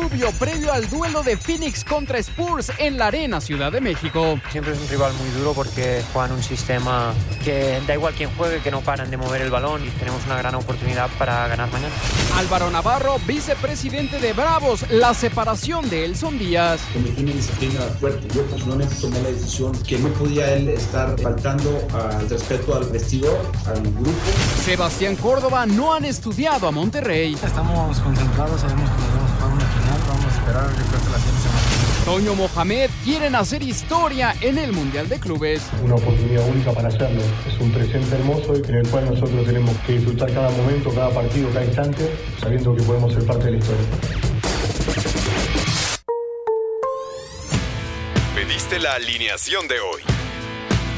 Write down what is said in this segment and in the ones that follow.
Rubio previo al duelo de Phoenix contra Spurs en la Arena Ciudad de México. Siempre es un rival muy duro porque juegan un sistema que da igual quién juegue, que no paran de mover el balón y tenemos una gran oportunidad para ganar mañana. Álvaro Navarro, vicepresidente de Bravos, la separación de Elson Díaz. Cometí una disciplina fuerte. Yo personalmente tomé la decisión que no podía él estar faltando al respeto al vestidor, al grupo. Sebastián Córdoba no han estudiado a Monterrey. Estamos concentrados, sabemos que nos vamos a jugar una final, vamos a esperar yo creo que la siguiente semana. Toño Mohamed quieren hacer historia en el Mundial de Clubes. Una oportunidad única para hacerlo. Es un presente hermoso en el cual nosotros tenemos que disfrutar cada momento, cada partido, cada instante, sabiendo que podemos ser parte de la historia. Pediste la alineación de hoy.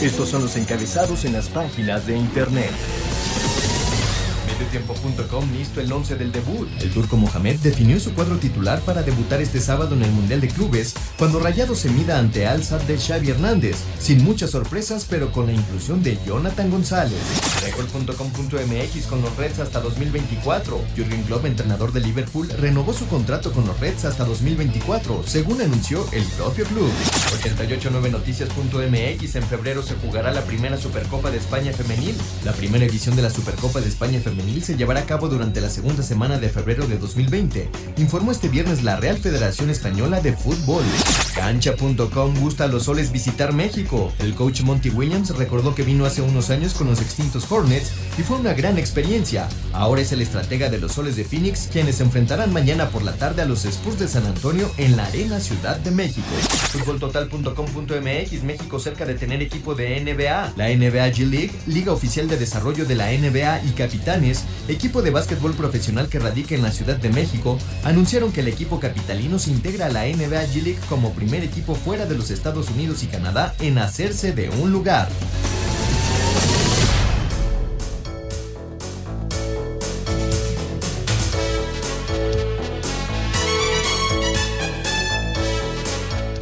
Estos son los encabezados en las páginas de internet. Mediotiempo.com listo el 11 del debut. El turco Mohamed definió su cuadro titular para debutar este sábado en el Mundial de Clubes, cuando Rayado se mida ante Al Sadd de Xavi Hernández, sin muchas sorpresas, pero con la inclusión de Jonathan González. Record.com.mx con los Reds hasta 2024. Jürgen Klopp, entrenador de Liverpool, renovó su contrato con los Reds hasta 2024, según anunció el propio club. 889noticias.mx en febrero se jugará la primera Supercopa de España femenil. La primera edición de la Supercopa de España femenil se llevará a cabo durante la segunda semana de febrero de 2020, informó este viernes la Real Federación Española de Fútbol. Cancha.com gusta a los soles visitar México. El coach Monty Williams recordó que vino hace unos años con los extintos Hornets y fue una gran experiencia. Ahora es el estratega de los soles de Phoenix quienes se enfrentarán mañana por la tarde a los Spurs de San Antonio en la Arena Ciudad de México. Fútboltotal.com.mx México cerca de tener equipo de NBA. La NBA G League, liga oficial de desarrollo de la NBA y Capitanes, equipo de básquetbol profesional que radica en la Ciudad de México, anunciaron que el equipo capitalino se integra a la NBA G League como primer equipo fuera de los Estados Unidos y Canadá en hacerse de un lugar.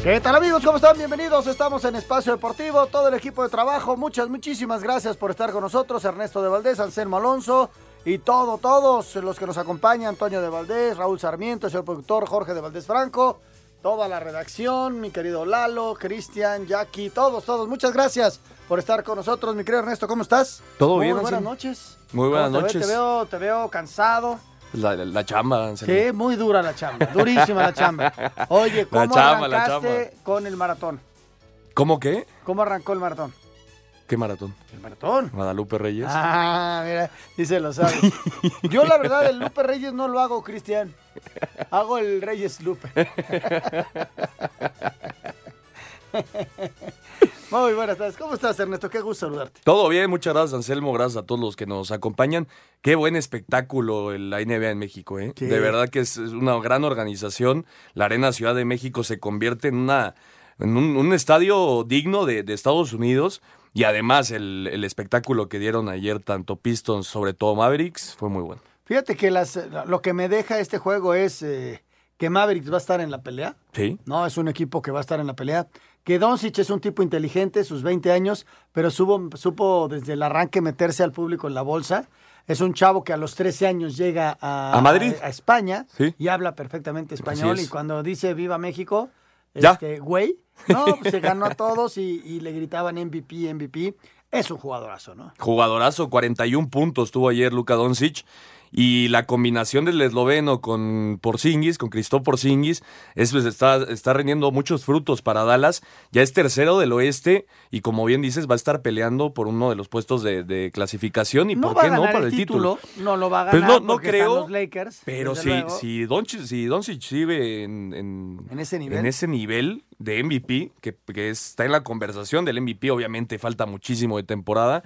¿Qué tal amigos? ¿Cómo están? Bienvenidos. Estamos en Espacio Deportivo, todo el equipo de trabajo. Muchas, muchísimas gracias por estar con nosotros. Ernesto de Valdés, Anselmo Alonso y todo, todos los que nos acompañan. Antonio de Valdés, Raúl Sarmiento, el señor productor Jorge de Valdés Franco, toda la redacción, mi querido Lalo, Cristian, Jackie, todos, todos. Muchas gracias por estar con nosotros. Mi querido Ernesto, ¿cómo estás? Todo Muy bien, buenas Anselmo. noches. Muy buenas ¿Cómo te noches. Te veo, te veo cansado. La, la- la chamba. Sí, muy dura la chamba, durísima la chamba. Oye, ¿cómo La chamba, arrancaste con el maratón? ¿Cómo qué? ¿Cómo arrancó el maratón? ¿Qué maratón? El maratón. Guadalupe Reyes. Ah, mira, dice lo sabe. Yo la verdad el Lupe Reyes no lo hago, Cristian. Hago el Reyes Lupe. Muy buenas tardes. ¿Cómo estás, Ernesto? Qué gusto saludarte. Todo bien, muchas gracias, Anselmo. Gracias a todos los que nos acompañan. Qué buen espectáculo el- la NBA en México, ¿eh? De verdad que es es una gran organización. La Arena Ciudad de México se convierte en una en un, un estadio digno de, de Estados Unidos. Y además el, el espectáculo que dieron ayer tanto Pistons, sobre todo Mavericks, fue muy bueno. Fíjate que las, lo que me deja este juego es eh, que Mavericks va a estar en la pelea. Sí. No, es un equipo que va a estar en la pelea. Que Doncic es un tipo inteligente, sus 20 años, pero supo, supo desde el arranque meterse al público en la bolsa. Es un chavo que a los 13 años llega a, ¿A Madrid? a España Sí. y habla perfectamente español. es. Y cuando dice Viva México, Ya. este, güey, no, pues se ganó a todos y, y le gritaban MVP, MVP. Es un jugadorazo, ¿no? Jugadorazo, 41 puntos tuvo ayer Luka Doncic. Y la combinación del esloveno con Porzingis, con Cristóf Porzingis, es, pues, está, está rindiendo muchos frutos para Dallas. Ya es tercero del oeste y como bien dices, va a estar peleando por uno de los puestos de, de clasificación y no por qué no para el el título. No lo va a Pues ganar no- no están creo, los Lakers. Pero si, luego. si Doncic, si Doncic sigue en, en, ¿En ese nivel? en ese nivel de MVP, que, que está en la conversación del MVP, obviamente falta muchísimo de temporada.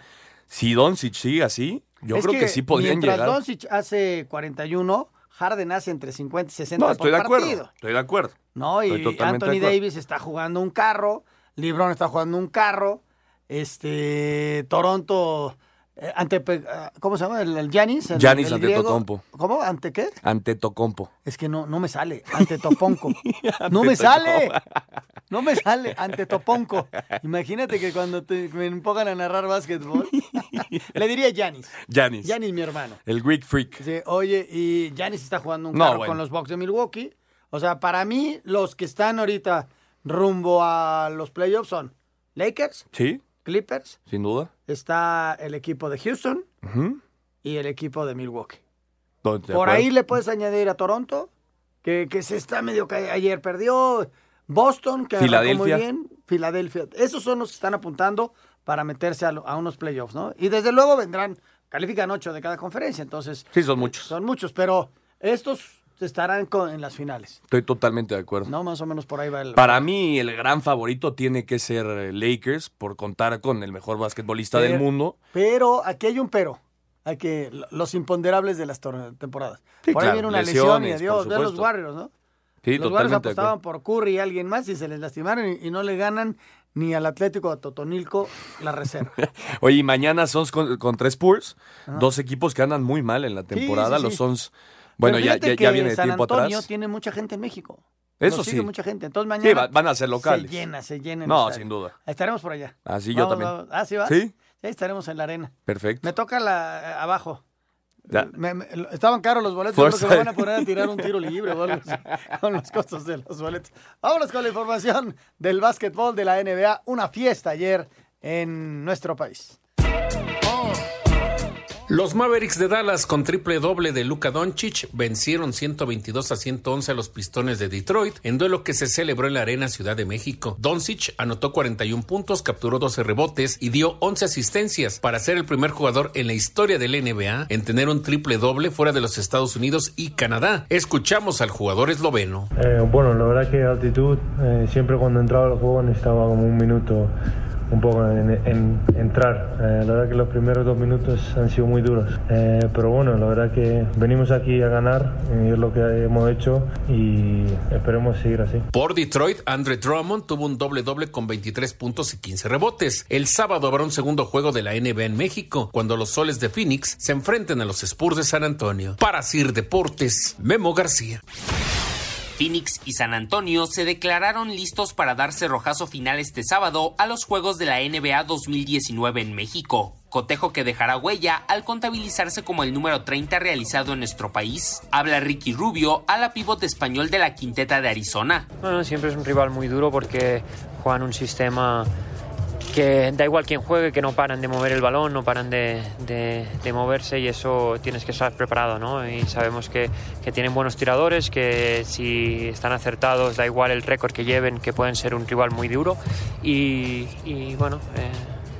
Si Doncic sigue así, yo Es creo que, sí mientras llegar. Doncic hace 41, Harden hace entre 50 y 60 No, estoy por de acuerdo. partido. Estoy de acuerdo. ¿no? Y Anthony. Davis está jugando un carro, LeBron está jugando un carro, este Toronto eh, ante ah, ¿cómo se llama? El, Giannis, el- el ante. Tocompo. ¿Cómo? ¿Ante qué? Ante Tocompo. Es que no no me sale, ante Toponco. no me sale. No me sale ante Toponco. Imagínate que cuando te, me pongan a narrar básquetbol, le diría Giannis. Giannis. Giannis mi hermano. El Greek Freak. Sí, oye, y Giannis está jugando un No, carro bueno. con los Bucks de Milwaukee. O sea, para mí, los que están ahorita rumbo a los playoffs son Lakers, Sí, Clippers, sin duda. está el equipo de Houston y el equipo de Milwaukee. Por ahí le puedes añadir a Toronto, que, que se está medio que ayer perdió. Boston, que arrancó muy Filadelfia. bien. Filadelfia. Esos son los que están apuntando para meterse a, lo- a unos playoffs, ¿no? Y desde luego vendrán, califican ocho de cada conferencia, entonces Sí, son muchos. son muchos, pero estos estarán con- en las finales, Estoy totalmente de acuerdo. ¿no? Más o menos por ahí va el... Para mí, el gran favorito tiene que ser eh, Lakers por contar con el mejor basquetbolista del mundo. Pero aquí hay un pero. Hay que los imponderables de las temporadas. Sí, por ahí viene una lesión y adiós. Vean los. Warriors, ¿no? Sí, los Warriors de apostaban por Curry y alguien más y se les lastimaron y, y no le ganan ni al Atlético de Totonilco la reserva. Oye, y mañana Suns con- contra Spurs, dos equipos que andan muy mal en la temporada. sí, Los sí. Bueno, ya, ya, ya viene San tiempo Antonio atrás. tiene mucha gente en México. Eso sí. mucha gente. Entonces Sí, mañana va- van a ser locales. Se llena, se llena. No, sin duda. Estaremos por allá. Así yo Vamos, también. vamos. Ah, ¿sí vas? ¿Sí? estaremos en la arena. Perfecto. Me toca la eh, abajo. Ya. Me- me- estaban caros los boletos, yo creo que me van a poner a tirar un tiro libre así, con los costos de los boletos. Vámonos con la información del básquetbol de la NBA. Una fiesta ayer en nuestro país. Los Mavericks de Dallas con triple doble de Luka Doncic vencieron 122 a 111 a los Pistones de Detroit en duelo que se celebró en la Arena Ciudad de México. Doncic anotó 41 puntos, capturó 12 rebotes y dio 11 asistencias para ser el primer jugador en la historia del NBA en tener un triple doble fuera de los Estados Unidos y Canadá. Escuchamos al jugador esloveno. Eh, bueno, la verdad que altitud, eh, siempre cuando entraba al juego necesitaba como un minuto un poco en, en entrar. Eh, la verdad que los primeros dos minutos han sido muy duros. Eh, pero bueno, la verdad que venimos aquí a ganar y es lo que hemos hecho y esperemos seguir así. Por Detroit, Andre Drummond tuvo un doble-doble con 23 puntos y 15 rebotes. El sábado habrá un segundo juego de la NBA en México, cuando los soles de Phoenix se enfrenten a los Spurs de San Antonio. Para Sir Deportes, Memo García. Phoenix y San Antonio se declararon listos para dar cerrojazo final este sábado a los Juegos de la NBA 2019 en México. Cotejo que dejará huella al contabilizarse como el número 30 realizado en nuestro país. Habla Ricky Rubio, a la pivote español de la quinteta de Arizona. Bueno, siempre es un rival muy duro porque juegan un sistema que da igual quién juegue, que no paran de mover el balón, no paran de, de- de moverse y eso tienes que estar preparado, ¿no? Y sabemos que, que tienen buenos tiradores, que si están acertados, da igual el récord que lleven, que pueden ser un rival muy duro y, y, bueno, eh,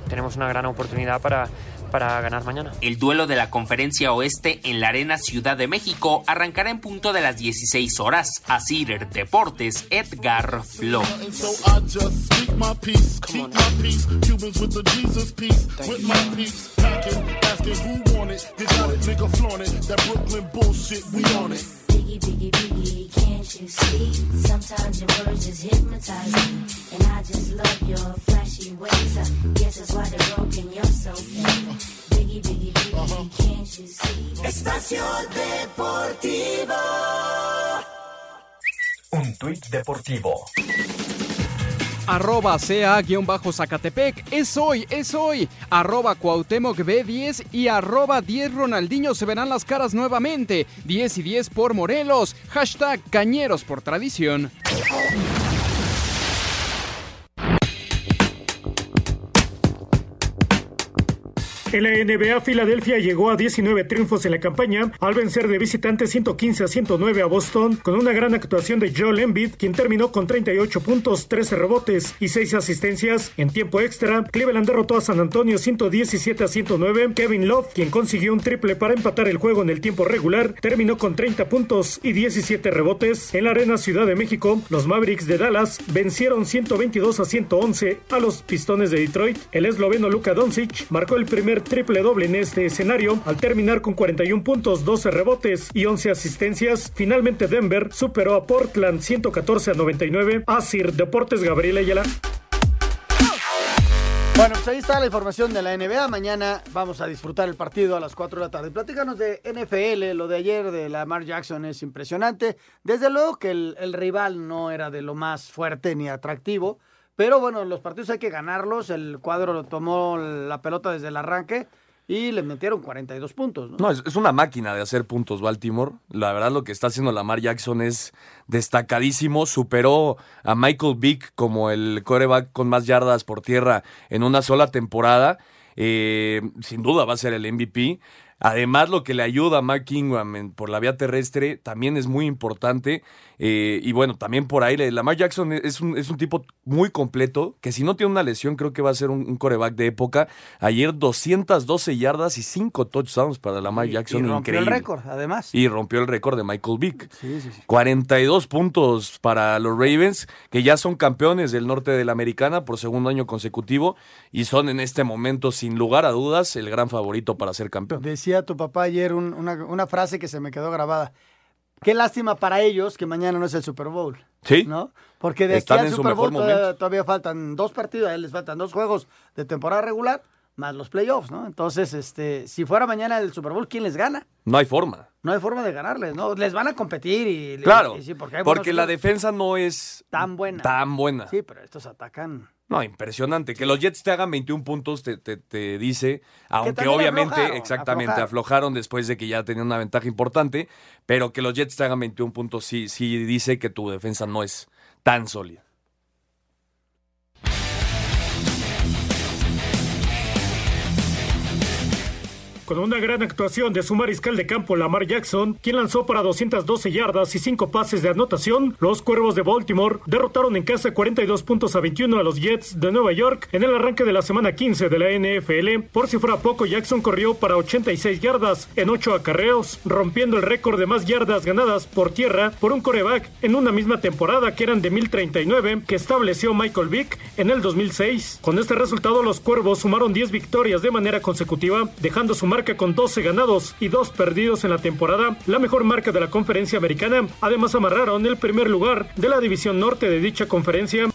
tenemos una gran oportunidad para, para ganar mañana. El duelo de la Conferencia Oeste en la Arena Ciudad de México arrancará en punto de las 16 horas. Asir Deportes, Edgar Flo. And so I just speak my peace, keep my peace. Cubans with the Jesus peace, with my peace. Packing, asking who want it. You got it, nigga, flaunt it. That Brooklyn bullshit, we on it. Biggie, biggie, biggie, can't you see? Sometimes your words just hypnotize me. And I just love your flashy ways. I guess that's why they're broken, you're so fake. Biggie, biggie, biggie, uh-huh. can't you see? Espacio Deportivo. Un tuit deportivo. Arroba CA-Zacatepec. Es hoy, es hoy. Arroba Cuauhtémoc B10 y arroba 10 Ronaldinho se verán las caras nuevamente. 10 y 10 por Morelos. Hashtag Cañeros. En la NBA, Filadelfia llegó a 19 triunfos en la campaña al vencer de visitante 115 a 109 a Boston con una gran actuación de Joel Embiid, quien terminó con 38 puntos, 13 rebotes y 6 asistencias. En tiempo extra, Cleveland derrotó a San Antonio 117 a 109. Kevin Love, quien consiguió un triple para empatar el juego en el tiempo regular, terminó con 30 puntos y 17 rebotes. En la Arena Ciudad de México, los Mavericks de Dallas vencieron 122 a 111 a los Pistones de Detroit. El esloveno Luka Doncic marcó el primer triple doble en este escenario al terminar con 41 puntos, 12 rebotes y 11 asistencias. Finalmente Denver superó a Portland 114 a 99. Asir Deportes Gabriel Ayala. Bueno, pues ahí está la información de la NBA. Mañana vamos a disfrutar el partido a las 4 de la tarde. Platícanos de NFL, lo de ayer de Lamar Jackson es impresionante. Desde luego que el rival no era de lo más fuerte ni atractivo, pero bueno, los partidos hay que ganarlos. El cuadro tomó la pelota desde el arranque y le metieron 42 puntos. ¿no? Es, es una máquina de hacer puntos Baltimore. La verdad lo que está haciendo Lamar Jackson es destacadísimo. Superó a Michael Vick como el coreback con más yardas por tierra en una sola temporada. Eh, sin duda va a ser el MVP. Además, lo que le ayuda a Mark Ingram por la vía terrestre también es muy importante. Eh, y bueno, también por ahí, Lamar Jackson es un, es un tipo muy completo, que si no tiene una lesión, creo que va a ser un, un coreback de época. Ayer 212 yardas y 5 touchdowns para Lamar Y- Jackson. y rompió increíble. el récord, además. Y rompió el récord de Michael Vick. Sí, sí, sí. 42 puntos para los Ravens, que ya son campeones del norte de la americana por segundo año consecutivo y son en este momento, sin lugar a dudas, el gran favorito para ser campeón. Decía tu papá ayer un- una, una frase que se me quedó grabada. Qué lástima para ellos que mañana no es el Super Bowl. Sí. ¿No? Porque de aquí Están al en su Super Bowl todavía, todavía faltan dos partidos, les faltan dos juegos de temporada regular más los playoffs, ¿no? Entonces, este, si fuera mañana el Super Bowl, ¿quién les gana? No hay forma. No hay forma de ganarles, ¿no? Les van a competir y... Claro, y sí, porque, la defensa no es tan buena. tan buena. Sí, pero estos atacan... No, impresionante. Que los Jets te hagan 21 puntos te, te- te dice, aunque obviamente, aflojaron, exactamente, aflojaron. aflojaron después de que ya tenían una ventaja importante, pero que los Jets te hagan 21 puntos sí, sí dice que tu defensa no es tan sólida. Con una gran actuación de su mariscal de campo Lamar Jackson, quien lanzó para 212 yardas y 5 pases de anotación, los Cuervos de Baltimore derrotaron en casa 42 puntos a 21 a los Jets de Nueva York en el arranque de la semana 15 de la NFL. Por si fuera poco, Jackson corrió para 86 yardas en 8 acarreos, rompiendo el récord de más yardas ganadas por tierra por un coreback en una misma temporada que eran de 1039 que estableció Michael Vick en el 2006. Con este resultado, los Cuervos sumaron 10 victorias de manera consecutiva, dejando su marca con 12 ganados y 2 perdidos en la temporada, la mejor marca de la conferencia americana. Además, amarraron el primer lugar de la división norte de dicha conferencia.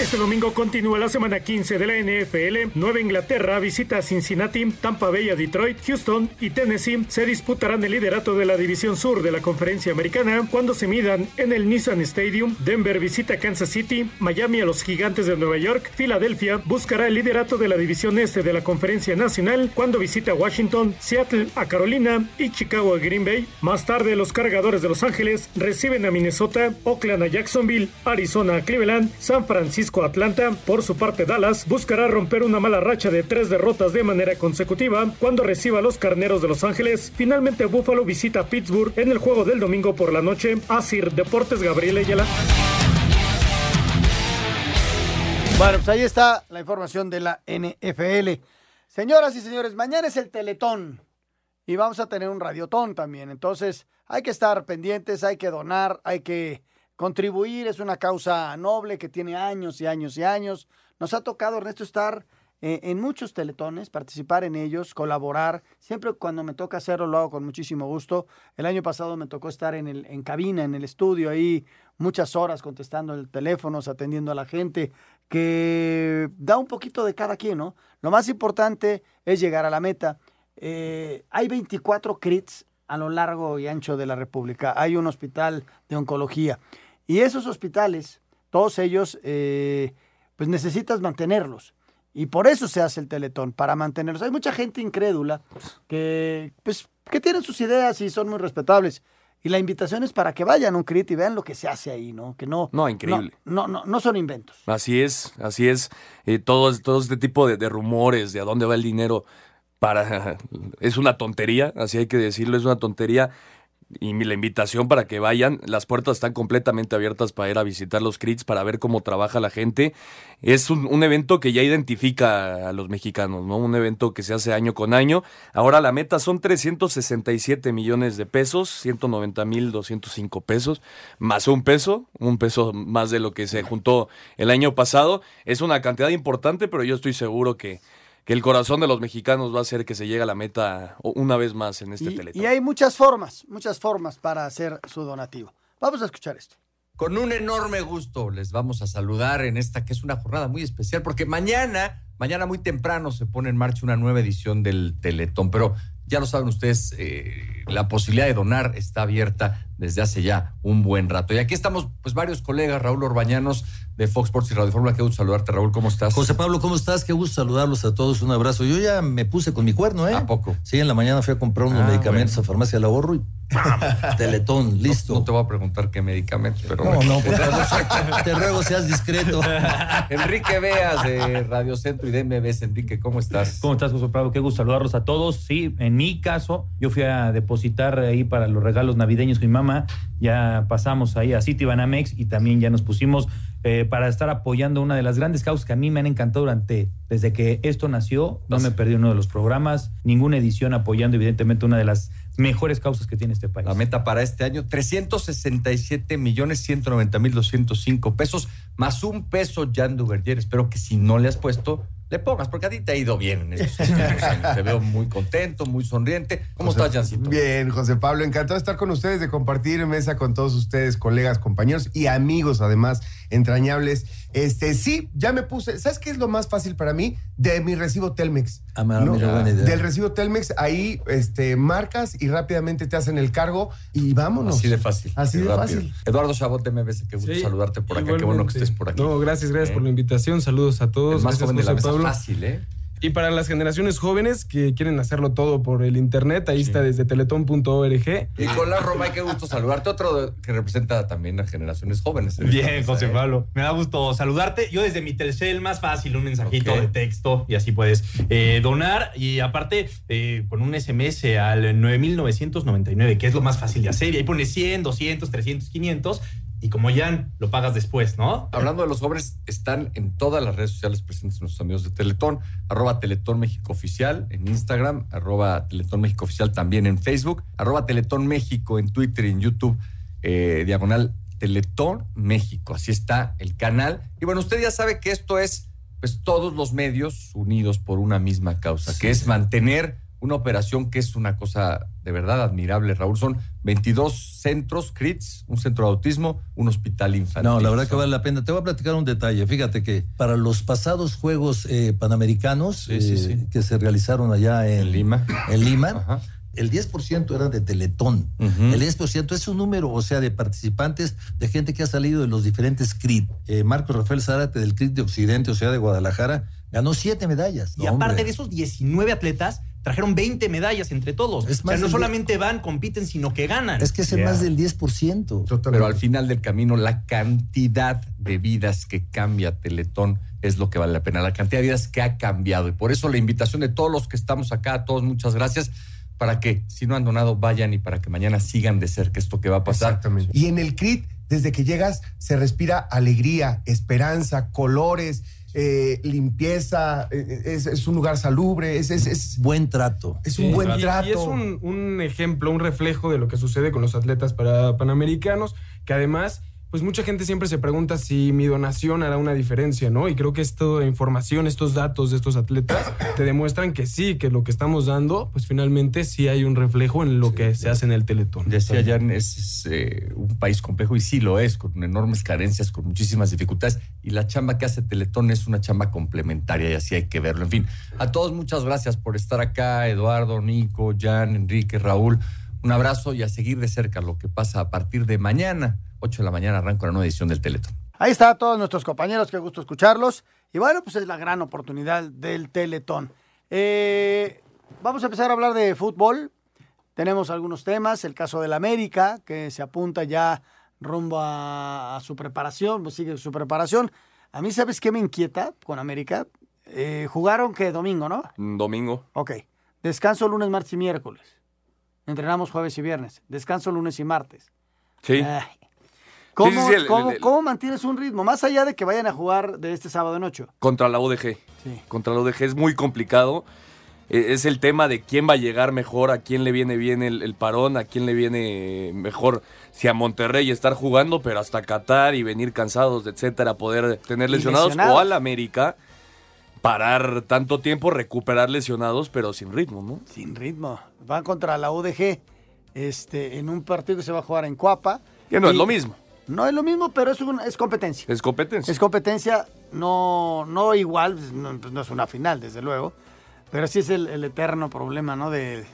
Este domingo continúa la semana 15 de la NFL. Nueva Inglaterra visita a Cincinnati, Tampa Bay a Detroit, Houston y Tennessee se disputarán el liderato de la división sur de la conferencia americana cuando se midan en el Nissan Stadium. Denver visita Kansas City, Miami a los gigantes de Nueva York, Filadelfia buscará el liderato de la división este de la conferencia nacional cuando visita a Washington, Seattle a Carolina y Chicago a Green Bay. Más tarde los cargadores de Los Ángeles reciben a Minnesota, Oakland a Jacksonville, Arizona a Cleveland, San Francisco a Atlanta. Por su parte Dallas buscará romper una mala racha de tres derrotas de manera consecutiva cuando reciba a los carneros de Los Ángeles. Finalmente Buffalo visita Pittsburgh en el juego del domingo por la noche. Asir Deportes Gabriel Ayala. Bueno, pues ahí está la información de la NFL. Señoras y señores, mañana es el Teletón y vamos a tener un radiotón también. Entonces, hay que estar pendientes, hay que donar, hay que contribuir. Es una causa noble que tiene años y años y años. Nos ha tocado, Ernesto, estar eh, en muchos teletones, participar en ellos, colaborar. Siempre cuando me toca hacerlo lo hago con muchísimo gusto. El año pasado me tocó estar en, el, en cabina, en el estudio, ahí muchas horas contestando el teléfono, atendiendo a la gente, que da un poquito de cada quien, ¿no? Lo más importante es llegar a la meta. Eh, hay 24 CRITs a lo largo y ancho de la República. Hay un hospital de oncología. Y esos hospitales, todos ellos, eh, pues necesitas mantenerlos. Y por eso se hace el teletón, para mantenerlos. Hay mucha gente incrédula que, pues, que tienen sus ideas y son muy respetables. Y la invitación es para que vayan a un CRIT y vean lo que se hace ahí, ¿no? Que no. No, increíble. No, no, no son inventos. Así es, así es. Eh, todo, todo este tipo de, de rumores de a dónde va el dinero para es una tontería, así hay que decirlo, es una tontería. Y la invitación para que vayan, las puertas están completamente abiertas para ir a visitar los CRITs, para ver cómo trabaja la gente. Es un, un evento que ya identifica a los mexicanos, ¿no? Un evento que se hace año con año. Ahora la meta son 367 millones de pesos, 190 mil 205 pesos, más un peso, un peso más de lo que se juntó el año pasado. Es una cantidad importante, pero yo estoy seguro que, que el corazón de los mexicanos va a ser que se llegue a la meta una vez más en este Y, teletón. y hay muchas formas, muchas formas para hacer su donativo. Vamos a escuchar esto. Con un enorme gusto les vamos a saludar en esta que es una jornada muy especial porque mañana, mañana muy temprano se pone en marcha una nueva edición del Teletón, pero ya lo saben ustedes, eh, la posibilidad de donar está abierta desde hace ya un buen rato. Y aquí estamos pues varios colegas, Raúl Orbañanos de Fox Sports y Radio Fórmula, qué gusto saludarte Raúl, ¿cómo estás? José Pablo, ¿cómo estás? Qué gusto saludarlos a todos. Un abrazo. Yo ya me puse con mi cuerno, ¿eh? ¿A poco? Sí, en la mañana fui a comprar unos Ah, medicamentos bueno. a Farmacia del Ahorro y ¡pam! Teletón, listo. No, te voy a preguntar qué medicamentos, pero No, bueno. no, por favor, te ruego seas discreto. Enrique Veas de Radio Centro y de MBS. Enrique, ¿cómo estás? ¿Cómo estás, José Pablo? Qué gusto saludarlos a todos. Sí, en mi caso, yo fui a depositar ahí para los regalos navideños con mi mamá. Ya pasamos ahí a Citibanamex y también ya nos pusimos eh, para estar apoyando una de las grandes causas que a mí me han encantado durante, desde que esto nació. No me perdí uno de los programas, ninguna edición apoyando, evidentemente, una de las mejores causas que tiene este país. La meta para este año, 367 millones 190 mil 205 pesos, más un peso Jan Duverger. Espero que si no le has puesto, le pongas, porque a ti te ha ido bien en estos últimos años. Te veo muy contento, muy sonriente. ¿Cómo José- estás, Jancito? Bien, José Pablo, encantado de estar con ustedes, de compartir mesa con todos ustedes, colegas, compañeros y amigos, además, entrañables. Este, sí, ya me puse, ¿sabes qué es lo más fácil para mí? De mi recibo Telmex. Ah, mira, buena idea. Del recibo Telmex, ahí este, marcas y rápidamente te hacen el cargo y vámonos. Así de fácil. Así de rápido. fácil. Eduardo Chabot de MBS, qué gusto Sí, saludarte por acá. Qué bueno que estés por aquí. No, gracias, gracias ¿Eh? por la invitación. Saludos a todos. El más Gracias, joven de la mesa, Pablo. Fácil, ¿eh? Y para las generaciones jóvenes que quieren hacerlo todo por el internet, ahí está desde teletón.org. Nicolás Romay, qué gusto saludarte. Otro que representa también a generaciones jóvenes. Bien, mesa, José ¿eh? Pablo. Me da gusto saludarte. Yo desde mi Telcel, más fácil, un mensajito de texto y así puedes eh, donar. Y aparte, eh, con un SMS al 9999, que es lo más fácil de hacer. Y ahí pones 100, 200, 300, 500. Y como ya lo pagas después, ¿no? Hablando de los jóvenes, están en todas las redes sociales presentes nuestros amigos de Teletón, arroba Teletón México Oficial en Instagram, arroba Teletón México Oficial también en Facebook, arroba Teletón México en Twitter y en YouTube, eh, diagonal Teletón México. Así está el canal. Y bueno, usted ya sabe que esto es, pues, todos los medios unidos por una misma causa, que es mantener una operación que es una cosa de verdad admirable, Raúl. Son 22 centros, CRITS, un centro de autismo, un hospital infantil. No, la verdad que vale la pena. Te voy a platicar un detalle. Fíjate que para los pasados Juegos eh, Panamericanos Sí, sí, eh, que se realizaron allá en, Lima. en Lima, el 10% era de Teletón. El 10% es un número, o sea, de participantes, de gente que ha salido de los diferentes CRIT. Eh, Marcos Rafael Zárate del CRIT de Occidente, o sea, de Guadalajara, ganó siete medallas. Y No, aparte hombre. de esos 19 atletas, trajeron 20 medallas entre todos. Es o más sea, no solamente van, compiten, sino que ganan. Es que es Yeah. más del 10%. Pero al final del camino, la cantidad de vidas que cambia Teletón es lo que vale la pena. La cantidad de vidas que ha cambiado. Y por eso la invitación de todos los que estamos acá, a todos, muchas gracias. Para que, si no han donado, vayan y para que mañana sigan de cerca esto que va a pasar. Exactamente. Y en el CRIT, desde que llegas, se respira alegría, esperanza, colores, eh, limpieza, eh, es, es un lugar salubre, es, es, es buen trato. Es un buen Y- trato. Y es un, un ejemplo, un reflejo de lo que sucede con los atletas para panamericanos, que además, pues mucha gente siempre se pregunta si mi donación hará una diferencia, ¿no? Y creo que esta información, estos datos de estos atletas, te demuestran que sí, que lo que estamos dando, pues finalmente sí hay un reflejo en lo que se hace en el Teletón. Decía Jan, es, es, eh, un país complejo y sí lo es, con enormes carencias, con muchísimas dificultades. Y la chamba que hace Teletón es una chamba complementaria y así hay que verlo. En fin, a todos muchas gracias por estar acá, Eduardo, Nico, Jan, Enrique, Raúl. Un abrazo y a seguir de cerca lo que pasa a partir de mañana, 8 de la mañana, arranca la nueva edición del Teletón. Ahí está todos nuestros compañeros, qué gusto escucharlos. Y bueno, pues es la gran oportunidad del Teletón. Eh, vamos a empezar a hablar de fútbol. Tenemos algunos temas, el caso del América, que se apunta ya rumbo a, a su preparación, pues sigue su preparación. A mí, ¿sabes qué me inquieta con América? Eh, jugaron que domingo, ¿no? Domingo. Ok. Descanso lunes, martes y miércoles. Entrenamos jueves y viernes. Descanso lunes y martes. Sí. Ay. ¿Cómo, Sí, sí, sí, el- cómo- el- el- cómo mantienes un ritmo? Más allá de que vayan a jugar de este sábado en ocho. Contra la UDG. Sí. Contra la UDG es muy complicado. Eh, Es el tema de quién va a llegar mejor, a quién le viene bien el, el parón, a quién le viene mejor si a Monterrey estar jugando, pero hasta Qatar y venir cansados, etcétera, poder tener lesionados, lesionados. o al América parar tanto tiempo, recuperar lesionados, pero sin ritmo, ¿no? Sin ritmo. Van contra la UDG este, en un partido que se va a jugar en Cuapa. Que no es lo mismo. No es lo mismo, pero es, es competencia. Es competencia. Es competencia, no, no igual, pues, no, pues, no es una final, desde luego, pero sí es el, el eterno problema, ¿no? De,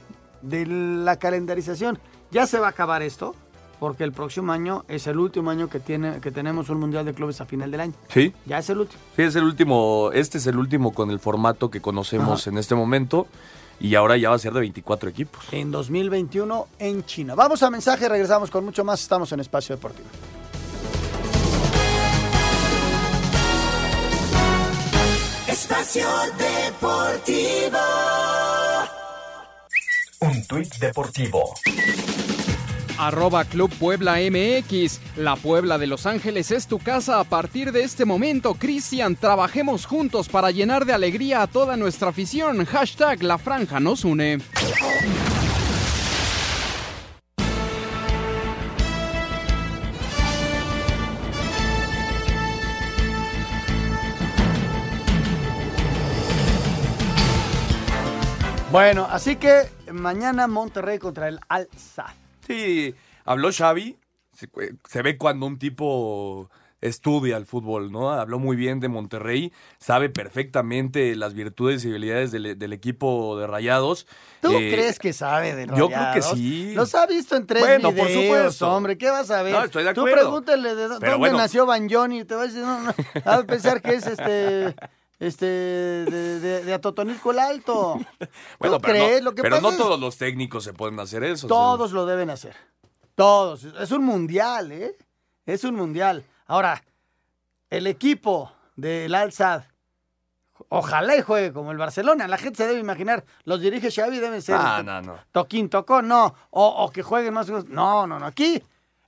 de la calendarización. Ya se va a acabar esto, porque el próximo año es el último año que, tiene, que tenemos un Mundial de Clubes a final del año. Sí. Ya es el último. Sí, es el último, este es el último con el formato que conocemos Ajá. en este momento y ahora ya va a ser de 24 equipos. En 2021 en China. Vamos a mensaje, regresamos con mucho más. Estamos en Espacio Deportivo. Espacio Deportivo. Un tuit deportivo. Arroba Club Puebla MX. La Puebla de Los Ángeles es tu casa a partir de este momento. Cristian, trabajemos juntos para llenar de alegría a toda nuestra afición. Hashtag La Franja nos une. Bueno, así que mañana Monterrey contra el Al-Sadd. Sí, habló Xavi, se, se ve cuando un tipo estudia el fútbol, ¿no? Habló muy bien de Monterrey, sabe perfectamente las virtudes y habilidades del, del equipo de Rayados. ¿Tú Eh, crees que sabe de Yo creo que Rayados? sí. Los ha visto en tres Bueno, por supuesto. hombre. ¿Qué vas a ver? No, estoy de Tú acuerdo. pregúntale de Pero dónde bueno. nació Banjoni y te va a decir, no, no, a pensar que es este... Este, de, de, de Atotonilco el Alto. Bueno, ¿Tú pero, crees? no, Lo que pero no es- todos los técnicos se pueden hacer eso. Todos lo deben hacer. Todos. Es un mundial, ¿eh? Es un mundial. Ahora, el equipo del Al-Sad, ojalá y juegue como el Barcelona. La gente se debe imaginar, los dirige Xavi, deben ser Ah, no, no. Toquín, tocó, no. O, o que jueguen más. No, no, no. Aquí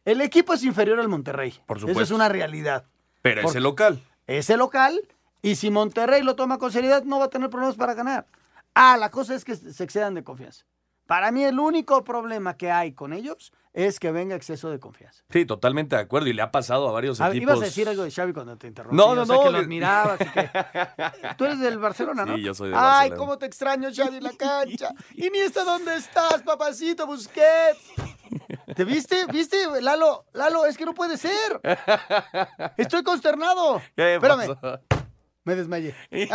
el equipo es inferior al Monterrey. Por Eso es supuesto. una realidad. Pero es Porque- el local. Es el local y si Monterrey lo toma con seriedad no va a tener problemas para ganar. Ah, la cosa es que se excedan de confianza. Para mí el único problema que hay con ellos es que venga exceso de confianza. Sí, totalmente de acuerdo. Y le ha pasado a varios A ver, equipos. ibas a decir algo de Xavi cuando te interrumpí. No, no, sé no, que lo le- admirabas y que... Tú eres del Barcelona, ¿no? Sí, yo soy del Ay, Barcelona. cómo te extraño, Xavi, en la cancha. Iniesta, ¿dónde estás, papacito Busquets? ¿Te viste? ¿Viste, Lalo? Lalo, es que no puede ser. Estoy consternado. ¿Qué Espérame. pasó? Me desmayé.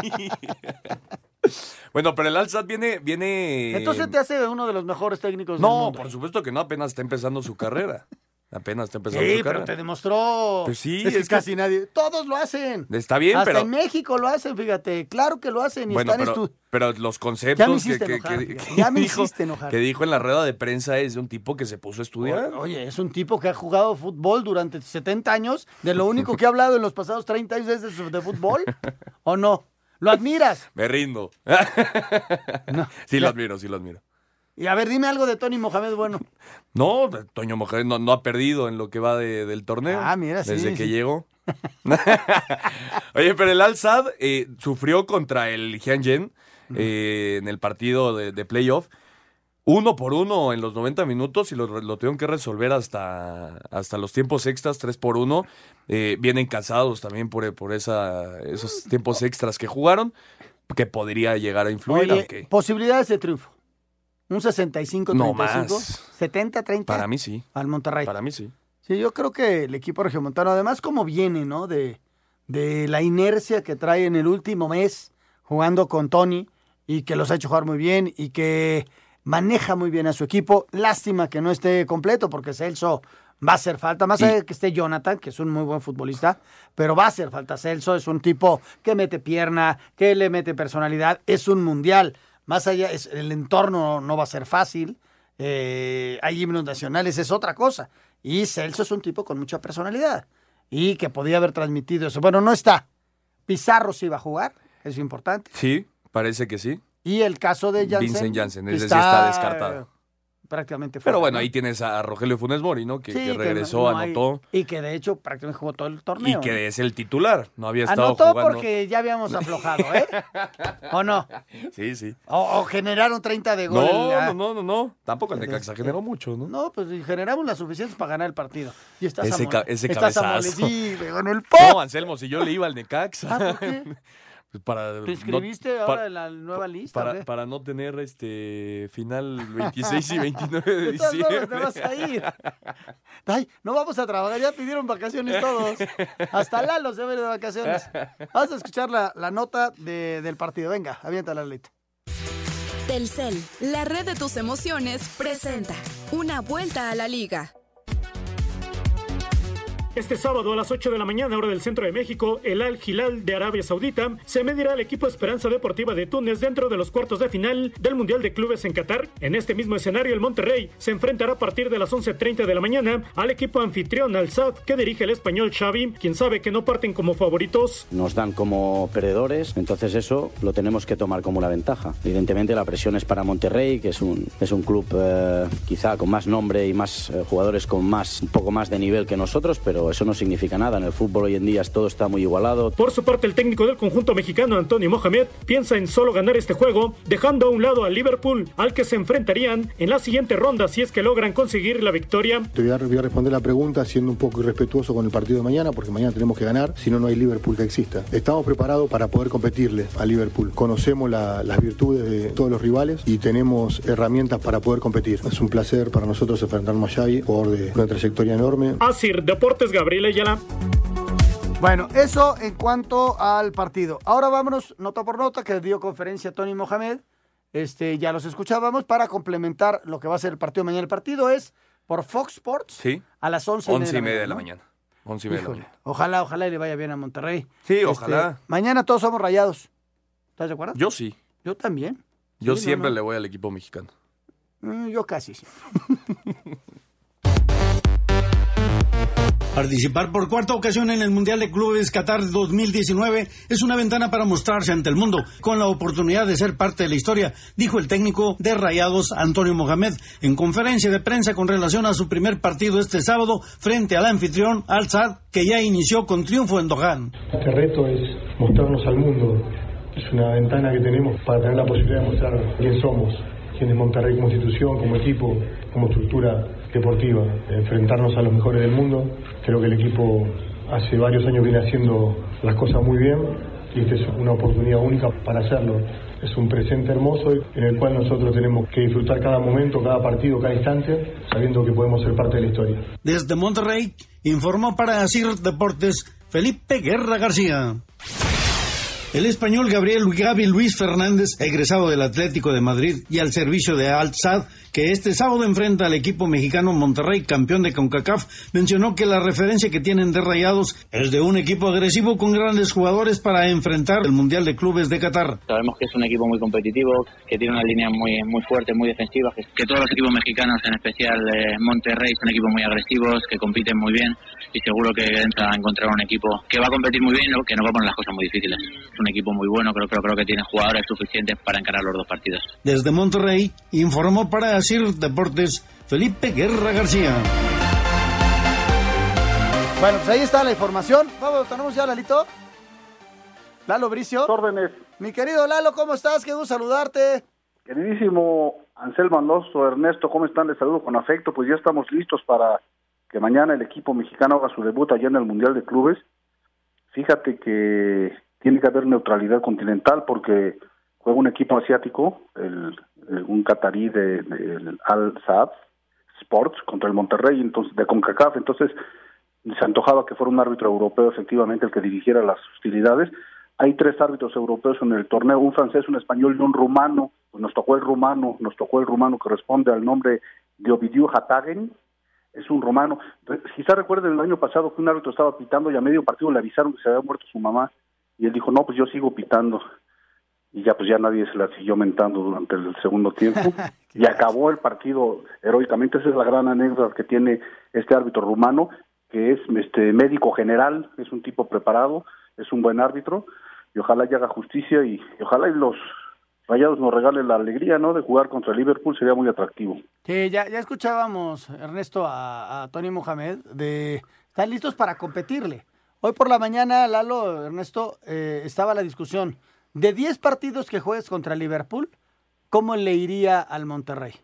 Bueno, pero el Alsat viene, viene. Entonces te hace uno de los mejores técnicos del No, mundo. por supuesto que no, apenas está empezando su carrera. Apenas está empezando Sí, pero te demostró. Pues sí, es que es que- casi nadie. Todos lo hacen. Está bien, Hasta pero- en México lo hacen, fíjate. Claro que lo hacen y Bueno, están pero, pero los conceptos Ya me que, hiciste que- enojar, que- fíjate. que Ya me dijo, hiciste enojar. que dijo en la rueda de prensa es de un tipo que se puso a estudiar. Oye, es un tipo que ha jugado fútbol durante 70 años. De lo único que ha hablado en los pasados 30 años es de, de fútbol. ¿O no? ¿Lo admiras? Me rindo. sí lo admiro, sí lo admiro. Y a ver, dime algo de Tony Mohamed Bueno. No, Toño Mohamed no, no ha perdido en lo que va de- del torneo. Ah, mira, sí, Desde que llegó. Oye, pero el Al-Sad eh, sufrió contra el Hyunjin eh, en el partido de, de playoff. Uno por uno en los 90 minutos y lo, lo tuvieron que resolver hasta, hasta los tiempos extras, tres por uno. Eh, vienen cansados también por, por esa, esos tiempos extras que jugaron, que podría llegar a influir, Oye, aunque posibilidades de triunfo. Un 65-35. No más. 70-30. para mí sí. Al Monterrey. Para mí sí. Sí, yo creo que el equipo regiomontano, además como viene, ¿no? De, de la inercia que trae en el último mes jugando con Tony y que los ha hecho jugar muy bien y que maneja muy bien a su equipo. Lástima que no esté completo porque Celso va a hacer falta, más allá de que esté Jonathan, que es un muy buen futbolista, pero va a hacer falta Celso, es un tipo que mete pierna, que le mete personalidad, es un mundial. Más allá, es, el entorno no va a ser fácil, eh, hay himnos nacionales, es otra cosa. Y Celso es un tipo con mucha personalidad y que podía haber transmitido eso. Bueno, no está. Pizarro sí va a jugar, es importante. Sí, parece que sí. Y el caso de Jansen. Vincent Janssen, ese sí está descartado. Prácticamente fuera, Pero bueno, ¿no? ahí tienes a Rogelio Funes Mori, ¿no? Que, Sí, que regresó, no anotó. y que de hecho prácticamente jugó todo el torneo. Y que es el titular. No había estado Anotó jugando. porque ya habíamos aflojado, ¿eh? ¿O no? Sí, sí. O, o generaron 30 de gol. No, ah. no, no, no, no. Tampoco el Necaxa generó mucho, ¿no? No, pues generamos las suficientes para ganar el partido. Y estás Ese, amole- ca- ese estás cabezazo. amole- Sí, ganó el No, Anselmo, si yo le iba al Necaxa. Ah, ¿por qué? Para, ¿Te inscribiste no- ahora en la nueva lista? para, no tener este final 26 y 29 de diciembre. te vas a ir. Ay, no vamos a trabajar, ya pidieron vacaciones todos. Hasta Lalo se va a ir de vacaciones. Vamos a escuchar la, la nota de- del partido. Venga, aviéntala, Lito. Telcel, la red de tus emociones, presenta una vuelta a la liga. Este sábado a las 8 de la mañana, hora del centro de México, el Al Hilal de Arabia Saudita se medirá al equipo Esperanza Deportiva de Túnez dentro de los cuartos de final del Mundial de Clubes en Qatar. En este mismo escenario, el Monterrey se enfrentará a partir de las 11.30 de la mañana al equipo anfitrión Al Sad que dirige el español Xavi, quien sabe que no parten como favoritos. nos dan como perdedores, entonces eso lo tenemos que tomar como una ventaja. Evidentemente la presión es para Monterrey, que es un, es un club eh, quizá con más nombre y más eh, jugadores con más, un poco más de nivel que nosotros, pero eso no significa nada. En el fútbol hoy en día todo está muy igualado. Por su parte, el técnico del conjunto mexicano, Antonio Mohamed, piensa en solo ganar este juego, dejando a un lado al Liverpool, al que se enfrentarían en la siguiente ronda si es que logran conseguir la victoria. Te voy a, voy a responder la pregunta siendo un poco irrespetuoso con el partido de mañana, porque mañana tenemos que ganar, si no, no hay Liverpool que exista. Estamos preparados para poder competirle a Liverpool. Conocemos la- las virtudes de todos los rivales y tenemos herramientas para poder competir. Es un placer para nosotros enfrentarnos a Xavi, jugador de una trayectoria enorme. Asir Deportes Gabriel Ayala. Bueno, eso en cuanto al partido. Ahora vámonos nota por nota que dio conferencia Tony Mohamed. Este, ya los escuchábamos para complementar lo que va a ser el partido mañana. El partido es por Fox Sports Sí. a las 11, 11 y media de la ¿no? mañana. 11 y media de la mañana. Ojalá, ojalá y le vaya bien a Monterrey. Sí, Este, ojalá. Mañana todos somos rayados. ¿Estás de acuerdo? Yo sí. Yo también. Yo Sí, siempre no. le voy al equipo mexicano. Mm, Yo casi. sí. Participar por cuarta ocasión en el Mundial de Clubes Qatar 2019 es una ventana para mostrarse ante el mundo, con la oportunidad de ser parte de la historia, dijo el técnico de Rayados Antonio Mohamed en conferencia de prensa con relación a su primer partido este sábado frente al anfitrión Al Sadd, que ya inició con triunfo en Doha. Este reto es mostrarnos al mundo. Es una ventana que tenemos para tener la posibilidad de mostrar quién somos, es Monterrey como institución, como equipo, como estructura deportiva. Enfrentarnos a los mejores del mundo. Creo que el equipo hace varios años viene haciendo las cosas muy bien y esta es una oportunidad única para hacerlo. Es un presente hermoso en el cual nosotros tenemos que disfrutar cada momento, cada partido, cada instante, sabiendo que podemos ser parte de la historia. Desde Monterrey informó para Asir Deportes Felipe Guerra García. El español Gabriel Gaby Luis Fernández, egresado del Atlético de Madrid y al servicio de Al Sadd, que este sábado enfrenta al equipo mexicano Monterrey, campeón de CONCACAF, mencionó que la referencia que tienen de Rayados es de un equipo agresivo con grandes jugadores para enfrentar el Mundial de Clubes de Qatar. Sabemos que es un equipo muy competitivo, que tiene una línea muy muy fuerte, muy defensiva, que, que todos los equipos mexicanos, en especial eh, Monterrey, son equipos muy agresivos, que compiten muy bien y seguro que entra a encontrar un equipo que va a competir muy bien, que no va a poner las cosas muy difíciles. Es un equipo muy bueno, creo, creo, creo que tiene jugadores suficientes para encarar los dos partidos. Desde Monterrey informó para Asir Deportes Felipe Guerra García. Bueno, pues ahí está la información. Vamos, tenemos ya Lalito. Lalo Bricio. órdenes. Mi querido Lalo, ¿cómo estás? Qué gusto saludarte. Queridísimo Anselmo Alonso, Ernesto, ¿cómo están? Les saludo con afecto. Pues ya estamos listos para que mañana el equipo mexicano haga su debut allá en el Mundial de Clubes. Fíjate que tiene que haber neutralidad continental porque juega un equipo asiático, el- un catarí de, Al Saad Sports contra el Monterrey, entonces de CONCACAF. Entonces se antojaba que fuera un árbitro europeo efectivamente el que dirigiera las hostilidades. Hay tres árbitros europeos en el torneo, un francés, un español y un rumano. Pues nos tocó el rumano, nos tocó el rumano que responde al nombre de Ovidiu Hatagen, es un rumano. Re- Quizá recuerden el año pasado que un árbitro estaba pitando y a medio partido le avisaron que se había muerto su mamá y él dijo, no, pues yo sigo pitando. Y ya pues ya nadie se la siguió mentando durante el segundo tiempo y acabó el partido heroicamente. Esa es la gran anécdota que tiene este árbitro rumano, que es este médico general, es un tipo preparado, es un buen árbitro y ojalá y haga justicia y, y ojalá y los Rayados nos regalen la alegría, ¿no? De jugar contra Liverpool sería muy atractivo. Sí, ya, ya escuchábamos, Ernesto, a, a Tony Mohamed, de están listos para competirle. Hoy por la mañana, Lalo, Ernesto, eh, estaba la discusión. De 10 partidos que juegues contra Liverpool, ¿cómo le iría al Monterrey?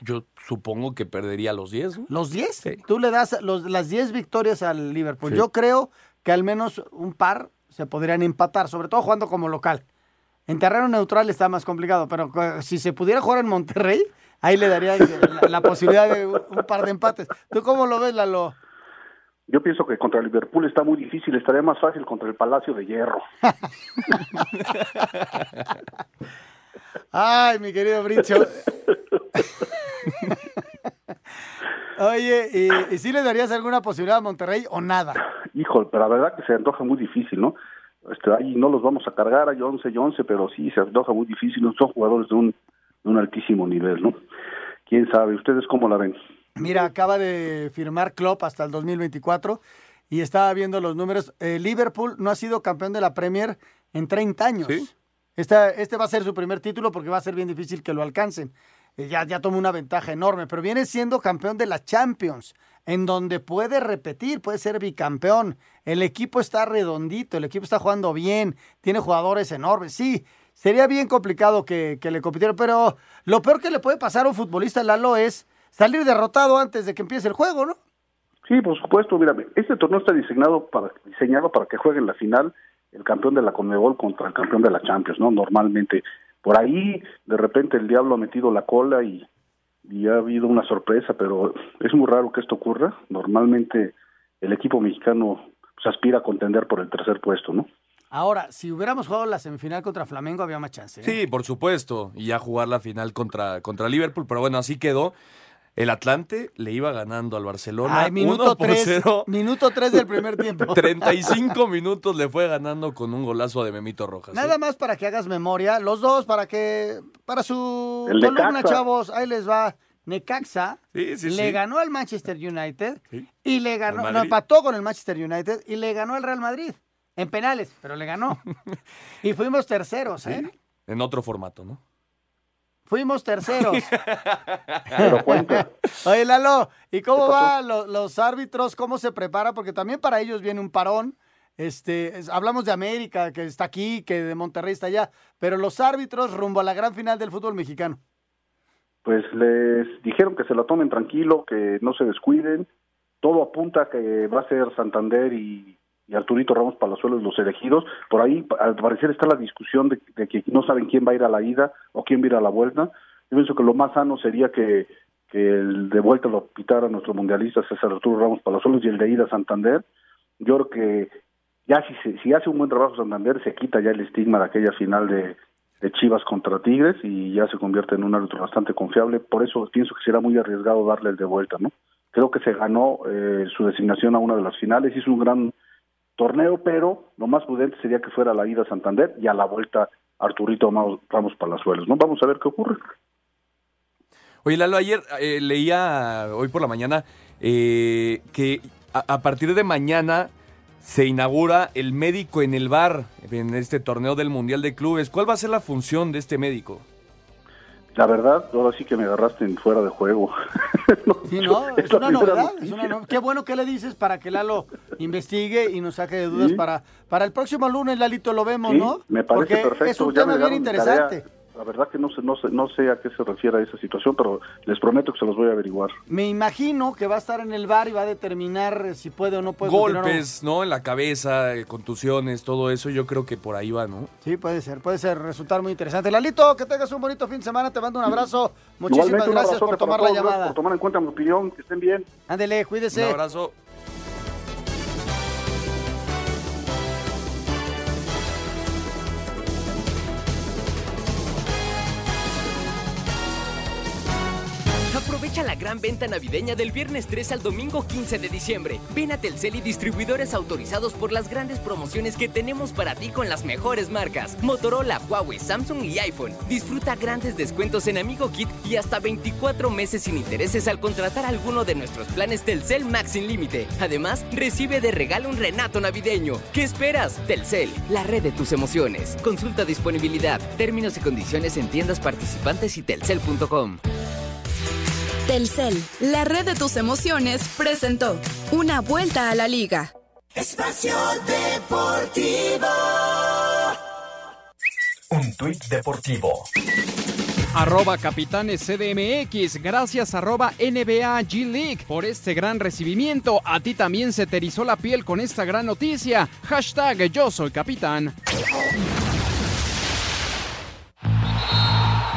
Yo supongo que perdería los 10. ¿no? ¿Los 10? Tú le das los, las 10 victorias al Liverpool. Sí. Yo creo que al menos un par se podrían empatar, sobre todo jugando como local. En terreno neutral está más complicado, pero eh, si se pudiera jugar en Monterrey, ahí le daría la, la posibilidad de un, un par de empates. ¿Tú cómo lo ves, Lalo? Yo pienso que contra Liverpool está muy difícil, estaría más fácil contra el Palacio de Hierro. Ay, mi querido Bricho. Oye, ¿y, y si le darías alguna posibilidad a Monterrey o nada? Híjole, pero la verdad que se antoja muy difícil, ¿no? Este, ahí no los vamos a cargar, hay 11 y 11, pero sí se antoja muy difícil, son jugadores de un, de un altísimo nivel, ¿no? ¿Quién sabe? ¿Ustedes cómo la ven? Mira, acaba de firmar Klopp hasta el 2024 y estaba viendo los números. Eh, Liverpool no ha sido campeón de la Premier en 30 años. Esta- este va a ser su primer título porque va a ser bien difícil que lo alcancen. Eh, ya, ya tomó una ventaja enorme, pero viene siendo campeón de la Champions, en donde puede repetir, puede ser bicampeón. El equipo está redondito, el equipo está jugando bien, tiene jugadores enormes. Sí, sería bien complicado que, que le compitieran, pero lo peor que le puede pasar a un futbolista, Lalo, es salir derrotado antes de que empiece el juego, ¿no? Sí, por supuesto, mira, este torneo está diseñado para, diseñado para que juegue en la final el campeón de la Conmebol contra el campeón de la Champions, ¿no? Normalmente, por ahí, de repente el diablo ha metido la cola y, y ha habido una sorpresa, pero es muy raro que esto ocurra. Normalmente el equipo mexicano pues, aspira a contender por el tercer puesto, ¿no? Ahora, si hubiéramos jugado la semifinal contra Flamengo, había más chance. ¿eh? Sí, por supuesto. Y ya jugar la final contra, contra Liverpool. Pero bueno, así quedó. El Atlante le iba ganando al Barcelona. Ay, minuto 1 por 3, 0. minuto 3 del primer tiempo. 35 minutos le fue ganando con un golazo de Memito Rojas. ¿eh? Nada más para que hagas memoria, los dos para que para su El columna, Necaxa. chavos, ahí les va. Necaxa Sí, sí, le sí. ganó al Manchester United y le ganó, no, empató con el Manchester United y le ganó al Real Madrid en penales, pero le ganó. y fuimos terceros, ¿eh? En otro formato, ¿no? Fuimos terceros. Pero cuenta. Oye, Lalo, ¿y cómo van lo- los árbitros? ¿Cómo se prepara? Porque también para ellos viene un parón. Este, es- hablamos de América, que está aquí, que de Monterrey está allá, pero los árbitros rumbo a la gran final del fútbol mexicano. Pues les dijeron que se la tomen tranquilo, que no se descuiden. Todo apunta a que va a ser Santander y, y Arturito Ramos Palazuelos los elegidos. Por ahí, al parecer, está la discusión de, que no saben quién va a ir a la ida o quién va a ir a la vuelta. Yo pienso que lo más sano sería que, que el de vuelta lo pitara nuestro mundialista César Arturo Ramos Palazuelos y el de ida Santander. Yo creo que ya si, se- si hace un buen trabajo Santander, se quita ya el estigma de aquella final de, de Chivas contra Tigres y ya se convierte en un árbitro bastante confiable. Por eso pienso que será muy arriesgado darle el de vuelta, ¿no? Creo que se ganó eh, su designación a una de las finales, hizo un gran torneo, pero lo más prudente sería que fuera la ida a Santander y a la vuelta Arturito Ramos Ramos Palazuelos, ¿no? Vamos a ver qué ocurre. Oye, Lalo, ayer eh, leía, hoy por la mañana, eh, que a, a partir de mañana se inaugura el médico en el bar en este torneo del Mundial de Clubes. ¿Cuál va a ser la función de este médico? La verdad, ahora sí que me agarraste en fuera de juego. Sí, ¿no? Es una novedad. es una no- Qué bueno que le dices para que Lalo investigue y nos saque de dudas Sí. para, para el próximo lunes, Lalito, lo vemos, Sí, ¿no? me parece Porque perfecto. es un ya tema bien tarea. La verdad que no sé, no sé, no sé a qué se refiere esa situación, pero les prometo que se los voy a averiguar. Me imagino que va a estar en el bar y va a determinar si puede o no puede continuar o no. Golpes, ¿no? En la cabeza, eh, contusiones, todo eso, yo creo que por ahí va, ¿no? Sí, puede ser, puede ser, resultar muy interesante. Lalito, que tengas un bonito fin de semana, te mando un abrazo. Muchísimas Igualmente, gracias por tomar la llamada. Por tomar en cuenta mi opinión, que estén bien. Ándele, cuídese. Un abrazo. La gran venta navideña del viernes 3 al domingo 15 de diciembre. Ven a Telcel y distribuidores autorizados por las grandes promociones que tenemos para ti con las mejores marcas: Motorola, Huawei, Samsung y iPhone. Disfruta grandes descuentos en Amigo Kit y hasta 24 meses sin intereses al contratar alguno de nuestros planes Telcel Max sin límite. Además, recibe de regalo un renato navideño. ¿Qué esperas? Telcel, la red de tus emociones. Consulta disponibilidad, términos y condiciones en tiendas participantes y telcel.com. Telcel, la red de tus emociones, presentó Una vuelta a la liga. Espacio Deportivo. Un tuit deportivo. Arroba Capitanes CDMX, gracias arroba NBA G League por este gran recibimiento. A ti también se te erizó la piel con esta gran noticia. Hashtag yo soy capitán.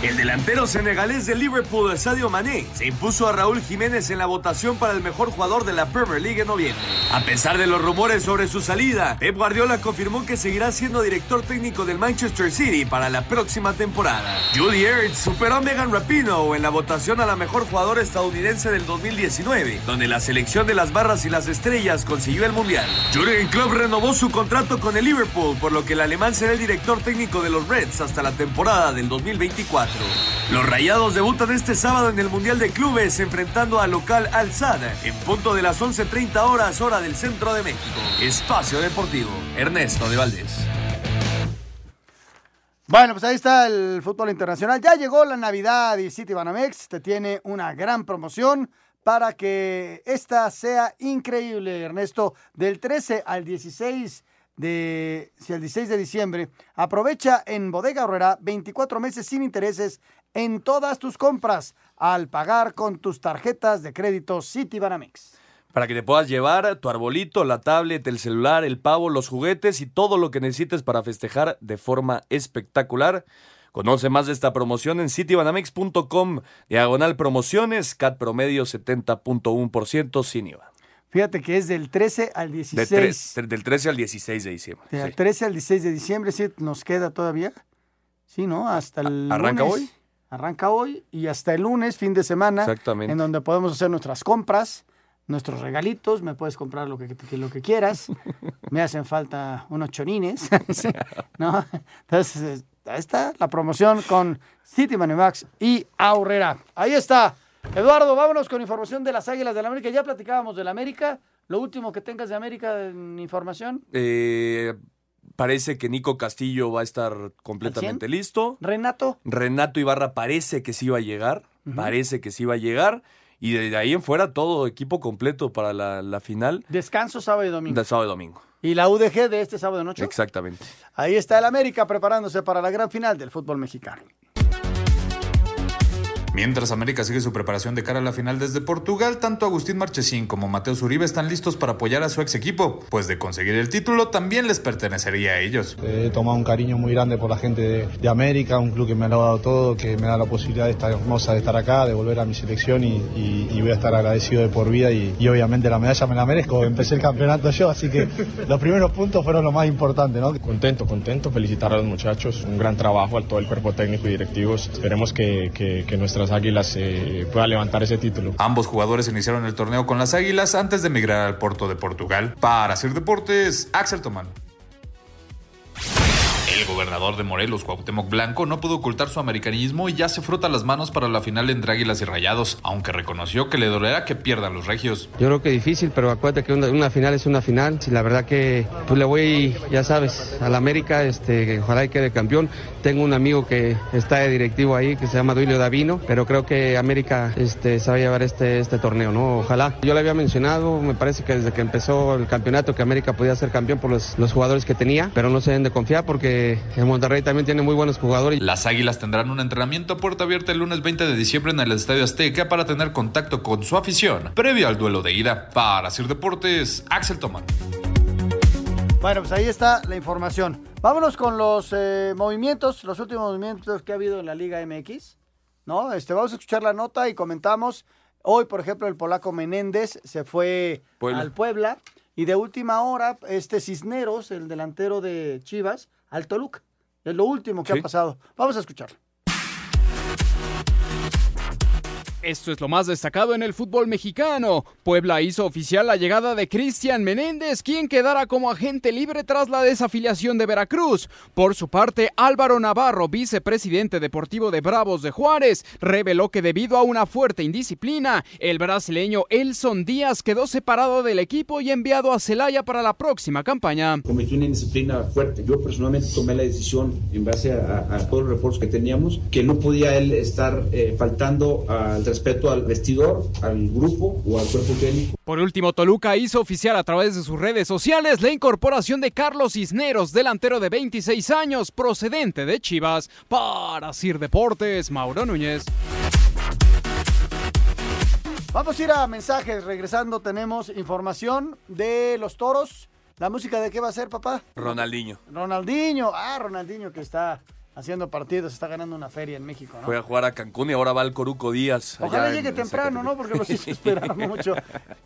El delantero senegalés de Liverpool, Sadio Mané, se impuso a Raúl Jiménez en la votación para el mejor jugador de la Premier League en noviembre. A pesar de los rumores sobre su salida, Pep Guardiola confirmó que seguirá siendo director técnico del Manchester City para la próxima temporada. Julie Ertz superó a Megan Rapinoe en la votación a la mejor jugadora estadounidense del 2019, donde la selección de las barras y las estrellas consiguió el mundial. Jurgen Klopp renovó su contrato con el Liverpool, por lo que el alemán será el director técnico de los Reds hasta la temporada del 2024. Los Rayados debutan este sábado en el Mundial de Clubes enfrentando al local Al Sadd en punto de las 11.30 horas hora del centro de México. Espacio Deportivo, Ernesto de Valdés. Bueno, pues ahí está el fútbol internacional. Ya llegó la Navidad y City Banamex te tiene una gran promoción para que esta sea increíble, Ernesto. Del 13 al 16 de, si el 16 de diciembre, aprovecha en Bodega Horrera 24 meses sin intereses en todas tus compras al pagar con tus tarjetas de crédito City Banamex. Para que te puedas llevar tu arbolito, la tablet, el celular, el pavo, los juguetes y todo lo que necesites para festejar de forma espectacular. Conoce más de esta promoción en citybanamex.com, diagonal promociones, CAT promedio 70.1% sin IVA. Fíjate que es del 13 al De 16. tres- del 13 al 16 de diciembre. Del sí. 13 al 16 de diciembre, sí, nos queda todavía. Sí, ¿no? Hasta el ¿Arranca lunes. hoy? Arranca hoy y hasta el lunes, fin de semana. Exactamente. En donde podemos hacer nuestras compras, nuestros regalitos. Me puedes comprar lo que, lo que quieras. Me hacen falta unos chorines. Sí, ¿no? Entonces, ahí está la promoción con City Money Max y Aurrera. Ahí está. Eduardo, vámonos con información de las Águilas del la América. Ya platicábamos del América. Lo último que tengas de América en información. Eh, parece que Nico Castillo va a estar completamente listo. Renato. Renato Ibarra parece que sí va a llegar. Parece que sí va a llegar. Y de ahí en fuera todo equipo completo para la, la final Descanso sábado y domingo. sábado y domingo. Y la UDG de este sábado noche. Exactamente. Ahí está el América preparándose para la gran final del fútbol mexicano. Mientras América sigue su preparación de cara a la final desde Portugal, tanto Agustín Marchesín como Mateo Zuribe están listos para apoyar a su ex equipo, pues de conseguir el título también les pertenecería a ellos. He tomado un cariño muy grande por la gente de, de América, un club que me ha dado todo, que me da la posibilidad de estar hermosa de estar acá, de volver a mi selección y, y- y voy a estar agradecido de por vida y, y obviamente la medalla me la merezco. Empecé el campeonato yo, así que los primeros puntos fueron lo más importante, ¿no? Contento, contento, felicitar a los muchachos, un gran trabajo a todo el cuerpo técnico y directivos. Esperemos que, que- que nuestras águilas eh, puedan levantar ese título. Ambos jugadores iniciaron el torneo con las Águilas antes de emigrar al Porto de Portugal. Para hacer deportes, Axel Tomán. El gobernador de Morelos, Cuauhtémoc Blanco, no pudo ocultar su americanismo y ya se frota las manos para la final entre Águilas y Rayados, aunque reconoció que le dolerá que pierdan los regios. Yo creo que difícil, pero acuérdate que una, final es una final. Si la verdad que pues le voy, ya sabes, al América, este, ojalá y quede campeón. Tengo un amigo que está de directivo ahí, que se llama Duilio Davino, pero creo que América este, se va a llevar este, este torneo, ¿no? Ojalá. Yo le había mencionado, me parece que desde que empezó el campeonato, que América podía ser campeón por los, los jugadores que tenía, pero no se deben de confiar porque en Monterrey también tiene muy buenos jugadores. Las Águilas tendrán un entrenamiento a puerta abierta el lunes 20 de diciembre en el Estadio Azteca para tener contacto con su afición, previo al duelo de ida. Para hacer deportes, Axel Tomán. Bueno, pues ahí está la información. Vámonos con los eh, movimientos, los últimos movimientos que ha habido en la Liga MX. ¿No? Este, vamos a escuchar la nota y comentamos. Hoy, por ejemplo, el polaco Menéndez se fue Puebla. al Puebla. Y de última hora, este Cisneros, el delantero de Chivas, al Toluca. Es lo último que Sí. ha pasado. Vamos a escucharlo. Esto es lo más destacado en el fútbol mexicano. Puebla hizo oficial la llegada de Cristian Menéndez, quien quedará como agente libre tras la desafiliación de Veracruz. Por su parte, Álvaro Navarro, vicepresidente deportivo de Bravos de Juárez, reveló que debido a una fuerte indisciplina, el brasileño Elson Díaz quedó separado del equipo y enviado a Celaya para la próxima campaña. cometió una indisciplina fuerte. Yo personalmente tomé la decisión en base a, a todos los reportes que teníamos que no podía él estar eh, faltando al respeto al vestidor, al grupo o al cuerpo técnico. Por último, Toluca hizo oficial a través de sus redes sociales la incorporación de Carlos Cisneros, delantero de 26 años, procedente de Chivas, para Sir Deportes, Mauro Núñez. Vamos a ir a mensajes. Regresando, tenemos información de los toros. ¿La música de qué va a ser, papá? Ronaldinho. Ronaldinho. Ah, Ronaldinho que está haciendo partidos, está ganando una feria en México, ¿no? Fue a jugar a Cancún y ahora va al Coruco Díaz. Ojalá allá llegue en temprano, ¿no? Porque los hizo esperar mucho.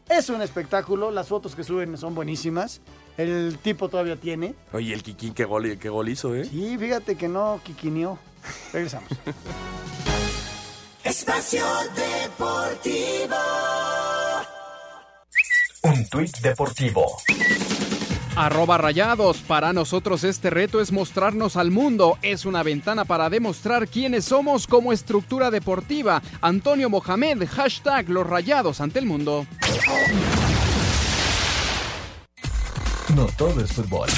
Es un espectáculo, las fotos que suben son buenísimas. El tipo todavía tiene. Oye, el Kikín, qué gol, qué gol hizo, ¿eh? Sí, fíjate que no quiquineó. Regresamos. Espacio Deportivo. Un tuit deportivo. Arroba rayados. Para nosotros este reto es mostrarnos al mundo. Es una ventana para demostrar quiénes somos como estructura deportiva. Antonio Mohamed, hashtag los rayados ante el mundo. No todo es fútbol.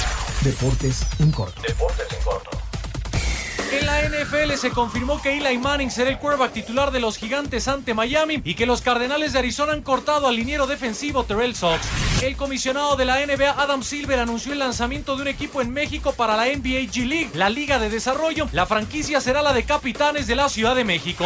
Deportes en corto. Deportes en corto. En la NFL se confirmó que Eli Manning será el quarterback titular de los gigantes ante Miami y que los Cardenales de Arizona han cortado al liniero defensivo Terrell Sox. El comisionado de la NBA Adam Silver anunció el lanzamiento de un equipo en México para la NBA G League, la liga de desarrollo. La franquicia será la de Capitanes de la Ciudad de México.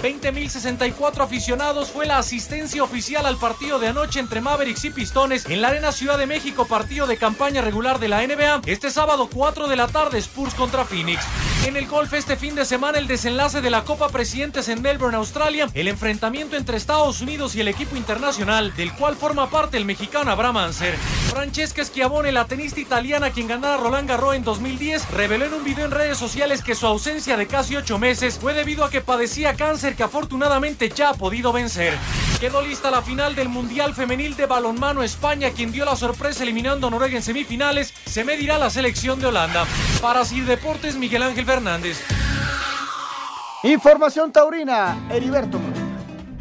20.064 aficionados fue la asistencia oficial al partido de anoche entre Mavericks y Pistones en la Arena Ciudad de México, partido de campaña regular de la NBA. Este sábado 4 de la tarde Spurs contra Phoenix. En el golf este fin de semana el desenlace de la Copa Presidentes en Melbourne, Australia, el enfrentamiento entre Estados Unidos y el equipo internacional, del cual forma parte el mexicano Abraham Anser. Francesca Schiavone, la tenista italiana quien ganara Roland Garros en 2010, reveló en un video en redes sociales que su ausencia de casi ocho meses fue debido a que padecía cáncer que afortunadamente ya ha podido vencer. Quedó lista la final del Mundial Femenil de Balonmano España, quien dio la sorpresa eliminando a Noruega en semifinales. Se medirá la selección de Holanda. Para Sir Deportes, Miguel Ángel Fernández. Información taurina, Heriberto.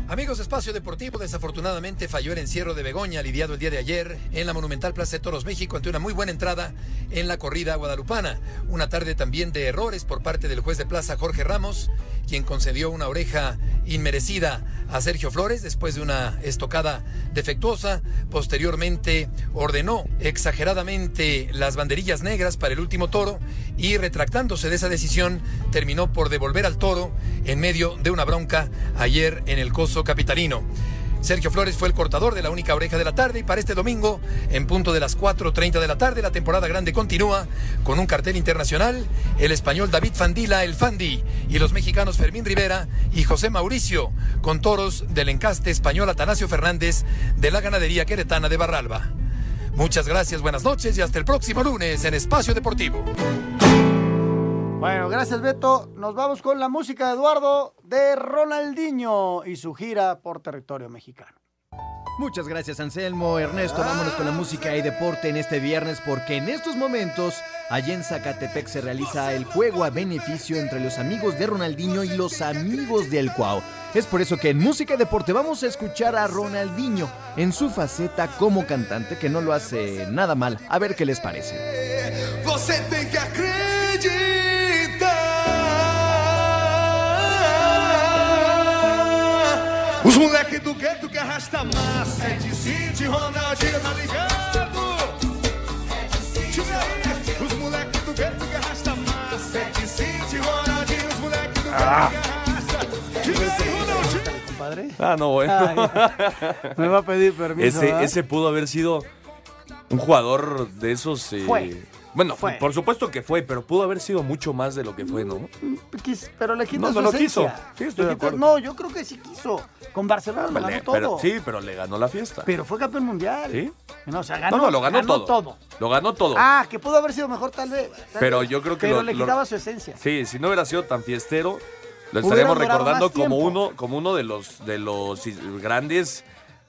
Amigos de Espacio Deportivo, desafortunadamente falló el encierro de Begoña, lidiado el día de ayer en la Monumental Plaza de Toros México ante una muy buena entrada en la corrida guadalupana. Una tarde también de errores por parte del juez de plaza Jorge Ramos, quien concedió una oreja inmerecida a Sergio Flores después de una estocada defectuosa. Posteriormente ordenó exageradamente las banderillas negras para el último toro y retractándose de esa decisión terminó por devolver al toro en medio de una bronca ayer en el coso capitalino. Sergio Flores fue el cortador de la única oreja de la tarde y para este domingo, en punto de las 4.30 de la tarde, la temporada grande continúa con un cartel internacional, el español David Fandila, el Fandi, y los mexicanos Fermín Rivera y José Mauricio, con toros del encaste español Atanasio Fernández de la ganadería queretana de Barralba. Muchas gracias, buenas noches y hasta el próximo lunes en Espacio Deportivo. Bueno, gracias Beto. Nos vamos con la música de Eduardo de Ronaldinho y su gira por territorio mexicano. Muchas gracias Anselmo, Ernesto, vámonos con la música y deporte en este viernes porque en estos momentos allá en Zacatepec se realiza el juego a beneficio entre los amigos de Ronaldinho y los amigos del Cuau. Es por eso que en música y deporte vamos a escuchar a Ronaldinho en su faceta como cantante que no lo hace nada mal. A ver qué les parece. Você tem que acreditar. Os moleque do gueto que arrasta massa. É de Ronaldinho, tá ligado? Tira aí. Os moleque do gueto que arrasta massa. É de Ronaldinho, os moleque do gueto Ah. que arrasta. Aí, Ronaldinho. Compadre. Ah, no, bueno. Ay, me va a pedir permiso. ese, ¿verdad? ese pudo haber sido un jugador de esos. eh, Fue. Bueno, Fue. por supuesto que fue, pero pudo haber sido mucho más de lo que fue, ¿no? Quis- pero le quita No, su no lo quiso. Sí, estoy Le de quita- acuerdo. No, yo creo que sí quiso. Con Barcelona lo ganó pero, todo. sí, pero le ganó la fiesta. Pero fue campeón mundial. ¿Sí? No, o sea, ganó, no, no, lo ganó, todo. todo. Lo ganó todo. Ah, que pudo haber sido mejor tal vez. tal Pero yo creo que Pero lo- le lo- quitaba su esencia. Sí, si no hubiera sido tan fiestero, lo estaremos recordando como uno, como uno de los de los grandes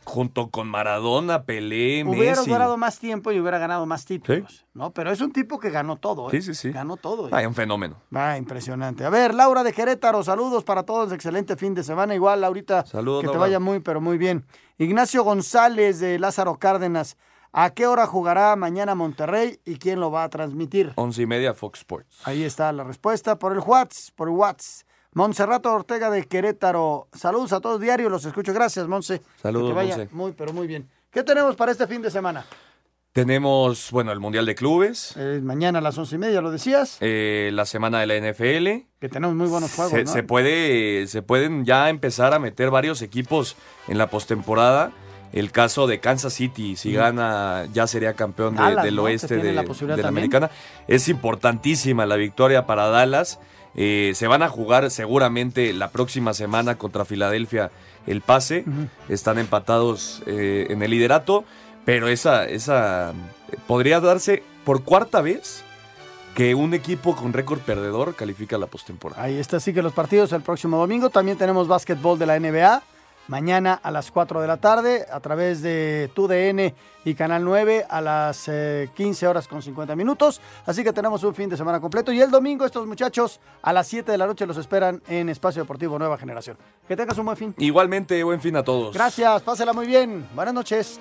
junto con Maradona, Pelé, Hubiera Messi. durado más tiempo y hubiera ganado más títulos. ¿no? Pero es un tipo que ganó todo. ¿eh? Sí, sí, sí. Ganó todo. ¿eh? Ah, un fenómeno. Ah, impresionante. A ver, Laura de Querétaro, saludos para todos, excelente fin de semana. Igual, Laurita, Saludos, que te vaya muy, pero muy bien. Ignacio González de Lázaro Cárdenas, ¿a qué hora jugará mañana Monterrey y quién lo va a transmitir? Once y media Fox Sports. Ahí está la respuesta por el WhatsApp, por el WhatsApp. Monserrato Ortega de Querétaro. Saludos a todos diario, los escucho. Gracias, Monse. Saludos, Que vaya Monse. Muy, pero muy bien. ¿Qué tenemos para este fin de semana? Tenemos, bueno, el Mundial de Clubes, Eh, mañana a las once y media, lo decías, eh, la semana de la NFL. que tenemos muy buenos juegos, se, ¿no? se puede, se pueden ya empezar a meter varios equipos en la postemporada. El caso de Kansas City, si Mm. gana, ya sería campeón de- Dallas, del oeste de, la de americana. Es importantísima la victoria para Dallas. Eh, se van a jugar seguramente la próxima semana contra Filadelfia el pase. Están empatados eh, en el liderato, pero esa, esa podría darse por cuarta vez que un equipo con récord perdedor califica la postemporada. Ahí está, sí que los partidos el próximo domingo. También tenemos básquetbol de la NBA. Mañana a las 4 de la tarde a través de TUDN y Canal 9 a las eh, 15 horas con 50 minutos. Así que tenemos un fin de semana completo. Y el domingo estos muchachos a las 7 de la noche los esperan en Espacio Deportivo Nueva Generación. Que tengas un buen fin. Igualmente, buen fin a todos. Gracias, pásela muy bien. Buenas noches.